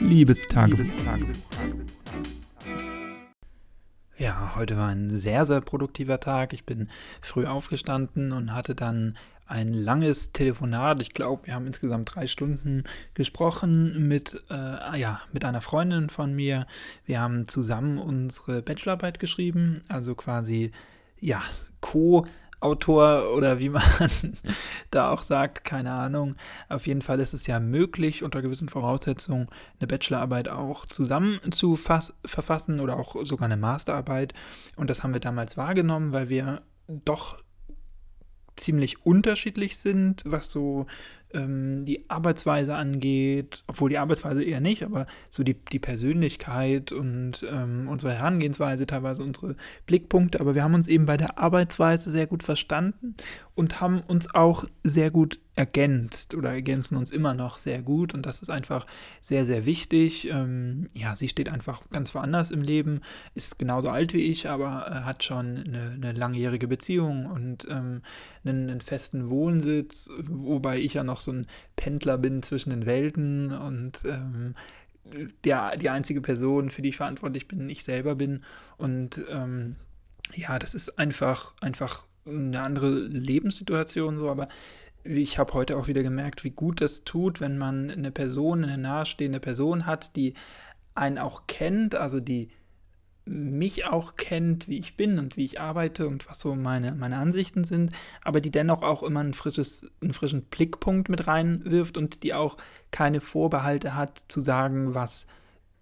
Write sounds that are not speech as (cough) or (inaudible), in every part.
Liebestagebuch. Ja, heute war ein sehr, sehr produktiver Tag. Ich bin früh aufgestanden und hatte dann ein langes Telefonat. Ich glaube, wir haben insgesamt drei Stunden gesprochen mit, äh, ja, mit einer Freundin von mir. Wir haben zusammen unsere Bachelorarbeit geschrieben, also quasi, ja, Co- Autor oder wie man (laughs) da auch sagt, keine Ahnung. Auf jeden Fall ist es ja möglich, unter gewissen Voraussetzungen eine Bachelorarbeit auch zusammen zu verfassen oder auch sogar eine Masterarbeit. Und das haben wir damals wahrgenommen, weil wir doch ziemlich unterschiedlich sind, was so ähm, die Arbeitsweise angeht, obwohl die Arbeitsweise eher nicht, aber so die, die Persönlichkeit und ähm, unsere Herangehensweise, teilweise unsere Blickpunkte, aber wir haben uns eben bei der Arbeitsweise sehr gut verstanden und haben uns auch sehr gut ergänzt oder ergänzen uns immer noch sehr gut und das ist einfach sehr, sehr wichtig. Ähm, ja, sie steht einfach ganz woanders im Leben, ist genauso alt wie ich, aber äh, hat schon eine, eine, langjährige Beziehung und ähm, einen, einen, festen Wohnsitz, wobei ich ja noch so ein Pendler bin zwischen den Welten und ähm, der, die einzige Person, für die ich verantwortlich bin, ich selber bin. Und ähm, ja, das ist einfach, einfach eine andere Lebenssituation so, aber ich habe heute auch wieder gemerkt, wie gut das tut, wenn man eine Person, eine nahestehende Person hat, die einen auch kennt, also die mich auch kennt, wie ich bin und wie ich arbeite und was so meine, meine Ansichten sind, aber die dennoch auch immer ein frisches, einen frischen Blickpunkt mit reinwirft und die auch keine Vorbehalte hat zu sagen, was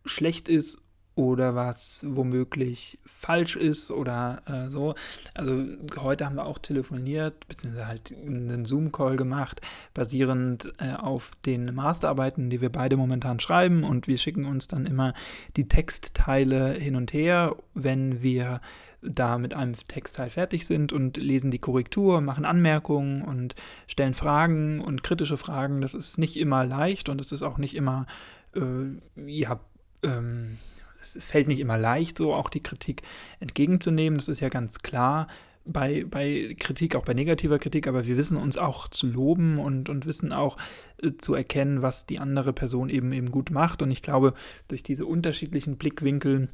schlecht ist oder was womöglich falsch ist oder äh, so. Also heute haben wir auch telefoniert, beziehungsweise halt einen Zoom-Call gemacht, basierend äh, auf den Masterarbeiten, die wir beide momentan schreiben und wir schicken uns dann immer die Textteile hin und her, wenn wir da mit einem Textteil fertig sind und lesen die Korrektur, machen Anmerkungen und stellen Fragen und kritische Fragen. Das ist nicht immer leicht und es ist auch nicht immer, äh, ja, ähm, es fällt nicht immer leicht, so auch die Kritik entgegenzunehmen. Das ist ja ganz klar bei, bei Kritik, auch bei negativer Kritik, aber wir wissen uns auch zu loben und, und wissen auch äh, zu erkennen, was die andere Person eben eben gut macht. Und ich glaube, durch diese unterschiedlichen Blickwinkel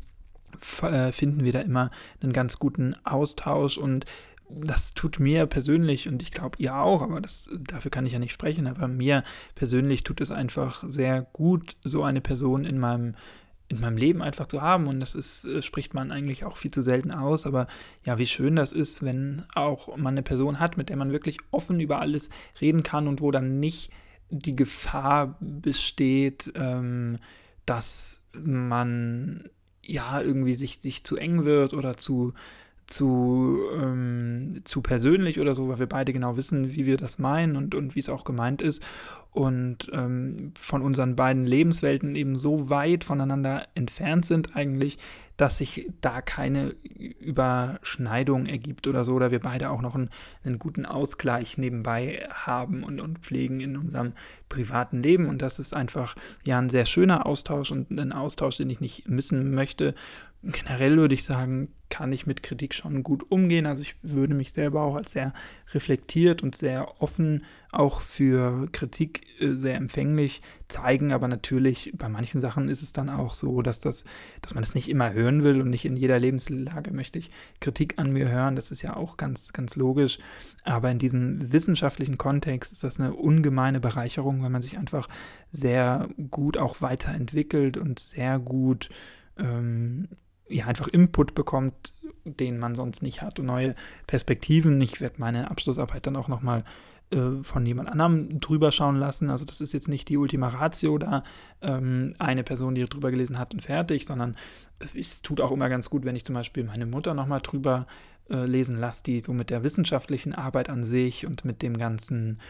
äh, finden wir da immer einen ganz guten Austausch und das tut mir persönlich und ich glaube ihr auch, aber das, dafür kann ich ja nicht sprechen, aber mir persönlich tut es einfach sehr gut, so eine Person in meinem in meinem Leben einfach zu haben. Und das ist, äh, spricht man eigentlich auch viel zu selten aus. Aber ja, wie schön das ist, wenn auch man eine Person hat, mit der man wirklich offen über alles reden kann und wo dann nicht die Gefahr besteht, ähm, dass man ja irgendwie sich, sich zu eng wird oder zu, zu, ähm, zu persönlich oder so, weil wir beide genau wissen, wie wir das meinen und, und wie es auch gemeint ist. Und ähm, von unseren beiden Lebenswelten eben so weit voneinander entfernt sind eigentlich, dass sich da keine Überschneidung ergibt oder so, oder wir beide auch noch einen, einen guten Ausgleich nebenbei haben und, und pflegen in unserem privaten Leben. Und das ist einfach ja ein sehr schöner Austausch und ein Austausch, den ich nicht missen möchte. Generell würde ich sagen, kann ich mit Kritik schon gut umgehen. Also ich würde mich selber auch als sehr reflektiert und sehr offen auch für Kritik äh, sehr empfänglich zeigen, aber natürlich bei manchen Sachen ist es dann auch so, dass das, dass man das nicht immer hören will und nicht in jeder Lebenslage möchte ich Kritik an mir hören. Das ist ja auch ganz, ganz logisch. Aber in diesem wissenschaftlichen Kontext ist das eine ungemeine Bereicherung, weil man sich einfach sehr gut auch weiterentwickelt und sehr gut ähm, ja, einfach Input bekommt, den man sonst nicht hat und neue Perspektiven. Ich werde meine Abschlussarbeit dann auch nochmal äh, von jemand anderem drüber schauen lassen. Also das ist jetzt nicht die Ultima Ratio da, ähm, eine Person, die drüber gelesen hat und fertig, sondern es tut auch immer ganz gut, wenn ich zum Beispiel meine Mutter nochmal drüber äh, lesen lasse, die so mit der wissenschaftlichen Arbeit an sich und mit dem ganzen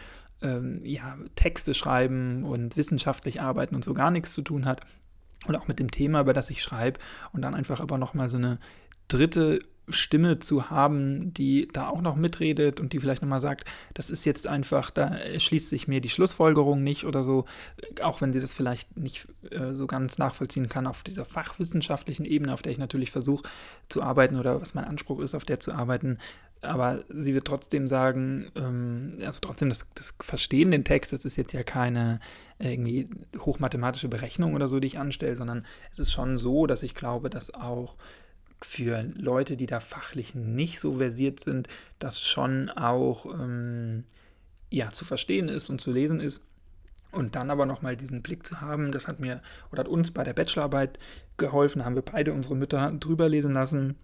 ähm, ja, Texte schreiben und wissenschaftlich arbeiten und so gar nichts zu tun hat und auch mit dem Thema, über das ich schreibe und dann einfach aber nochmal so eine dritte Stimme zu haben, die da auch noch mitredet und die vielleicht nochmal sagt, das ist jetzt einfach, da schließt sich mir die Schlussfolgerung nicht oder so, auch wenn sie das vielleicht nicht äh, so ganz nachvollziehen kann auf dieser fachwissenschaftlichen Ebene, auf der ich natürlich versuche zu arbeiten oder was mein Anspruch ist, auf der zu arbeiten, aber sie wird trotzdem sagen, ähm, also trotzdem das, das Verstehen den Text, das ist jetzt ja keine äh, irgendwie hochmathematische Berechnung oder so, die ich anstelle, sondern es ist schon so, dass ich glaube, dass auch für Leute, die da fachlich nicht so versiert sind, das schon auch ähm, ja, zu verstehen ist und zu lesen ist. Und dann aber nochmal diesen Blick zu haben, das hat mir oder hat uns bei der Bachelorarbeit geholfen, haben wir beide unsere Mütter drüber lesen lassen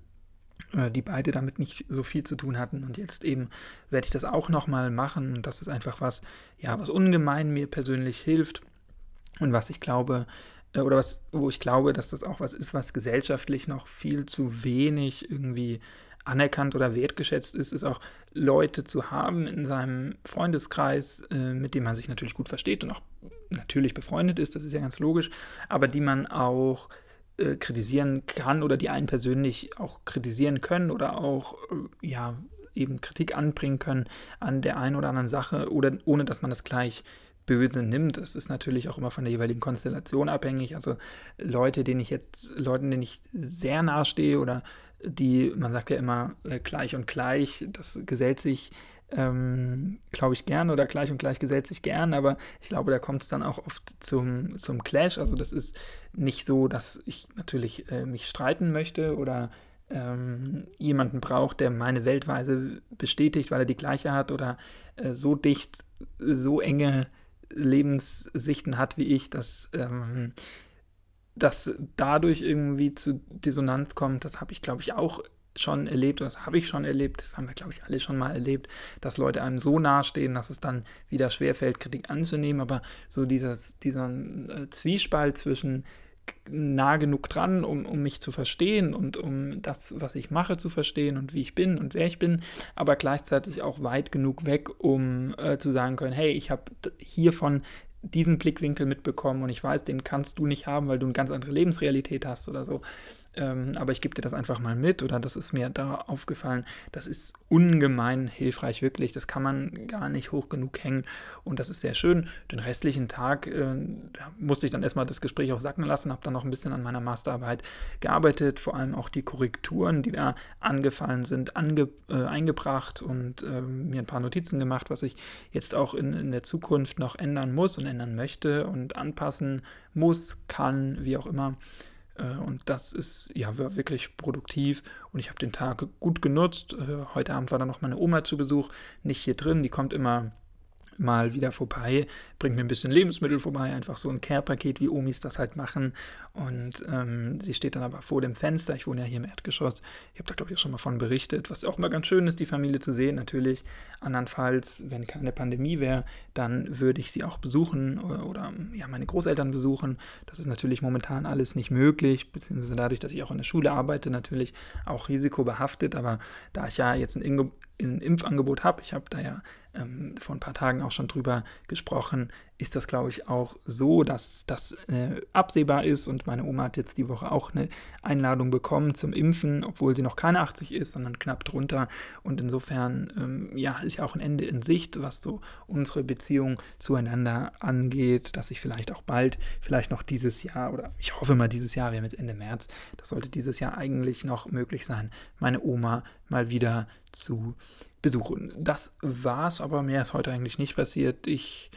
äh, die beide damit nicht so viel zu tun hatten. Und jetzt eben werde ich das auch nochmal machen. Und das ist einfach was, ja, was ungemein mir persönlich hilft und was ich glaube, oder was, wo ich glaube, dass das auch was ist, was gesellschaftlich noch viel zu wenig irgendwie anerkannt oder wertgeschätzt ist, ist auch Leute zu haben in seinem Freundeskreis, äh, mit dem man sich natürlich gut versteht und auch natürlich befreundet ist, das ist ja ganz logisch, aber die man auch äh, kritisieren kann oder die einen persönlich auch kritisieren können oder auch äh, ja eben Kritik anbringen können an der einen oder anderen Sache oder ohne dass man das gleich böse nimmt. Das ist natürlich auch immer von der jeweiligen Konstellation abhängig. Also Leute, denen ich jetzt, Leuten, denen ich sehr nahe stehe oder die, man sagt ja immer äh, gleich und gleich, das gesellt sich ähm, glaube ich, gern oder gleich und gleich gesellt sich gern, aber ich glaube, da kommt es dann auch oft zum, zum Clash. Also das ist nicht so, dass ich natürlich äh, mich streiten möchte oder ähm, jemanden braucht, der meine Weltweise bestätigt, weil er die gleiche hat oder äh, so dicht, so enge Lebenssichten hat wie ich, dass ähm, dass dadurch irgendwie zu Dissonanz kommt, das habe ich, glaube ich, auch schon erlebt, das habe ich schon erlebt, das haben wir, glaube ich, alle schon mal erlebt, dass Leute einem so nahestehen, dass es dann wieder schwerfällt, Kritik anzunehmen, aber so dieses, dieser äh, Zwiespalt zwischen nah genug dran, um, um mich zu verstehen und um das, was ich mache, zu verstehen und wie ich bin und wer ich bin, aber gleichzeitig auch weit genug weg, um äh, zu sagen können, hey, ich habe hiervon diesen Blickwinkel mitbekommen und ich weiß, den kannst du nicht haben, weil du eine ganz andere Lebensrealität hast oder so. Ähm, aber ich gebe dir das einfach mal mit oder das ist mir da aufgefallen. Das ist ungemein hilfreich, wirklich. Das kann man gar nicht hoch genug hängen und das ist sehr schön. Den restlichen Tag äh, musste ich dann erstmal das Gespräch auch sacken lassen, habe dann noch ein bisschen an meiner Masterarbeit gearbeitet, vor allem auch die Korrekturen, die da angefallen sind, ange, äh, eingebracht und äh, mir ein paar Notizen gemacht, was ich jetzt auch in, in der Zukunft noch ändern muss und ändern möchte und anpassen muss, kann, wie auch immer. Äh, und das ist ja wirklich produktiv und ich habe den Tag gut genutzt. Äh, heute Abend war dann noch meine Oma zu Besuch, nicht hier drin, die kommt immer mal wieder vorbei, bringt mir ein bisschen Lebensmittel vorbei, einfach so ein Care-Paket, wie Omis das halt machen. Und ähm, sie steht dann aber vor dem Fenster. Ich wohne ja hier im Erdgeschoss. Ich habe da, glaube ich, auch schon mal von berichtet, was auch mal ganz schön ist, die Familie zu sehen. Natürlich, andernfalls, wenn keine Pandemie wäre, dann würde ich sie auch besuchen oder, oder, ja, meine Großeltern besuchen. Das ist natürlich momentan alles nicht möglich, beziehungsweise dadurch, dass ich auch in der Schule arbeite, natürlich auch risikobehaftet. Aber da ich ja jetzt ein ein Impfangebot habe, ich habe da ja ähm, vor ein paar Tagen auch schon drüber gesprochen, ist das, glaube ich, auch so, dass das äh, absehbar ist. Und meine Oma hat jetzt die Woche auch eine Einladung bekommen zum Impfen, obwohl sie noch keine 80 ist, sondern knapp drunter. Und insofern, ähm, ja, ist ja auch ein Ende in Sicht, was so unsere Beziehung zueinander angeht, dass ich vielleicht auch bald, vielleicht noch dieses Jahr oder ich hoffe mal dieses Jahr, wir haben jetzt Ende März, das sollte dieses Jahr eigentlich noch möglich sein, meine Oma mal wieder zu besuchen. Das war's, aber mehr ist heute eigentlich nicht passiert. Ich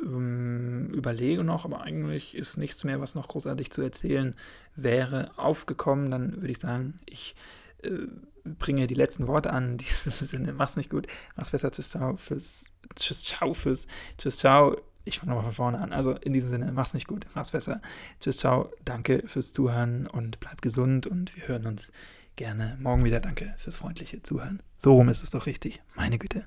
ähm, überlege noch, aber eigentlich ist nichts mehr, was noch großartig zu erzählen wäre, aufgekommen. Dann würde ich sagen, ich äh, bringe die letzten Worte an. In diesem Sinne, mach's nicht gut, mach's besser. Tschüss, ciao fürs, tschüss, ciao fürs, tschüss, ciao. Ich fange nochmal von vorne an. Also in diesem Sinne, mach's nicht gut, mach's besser. Tschüss, ciao. Danke fürs Zuhören und bleib gesund und wir hören uns gerne morgen wieder. Danke fürs freundliche Zuhören. So rum ist es doch richtig. Meine Güte.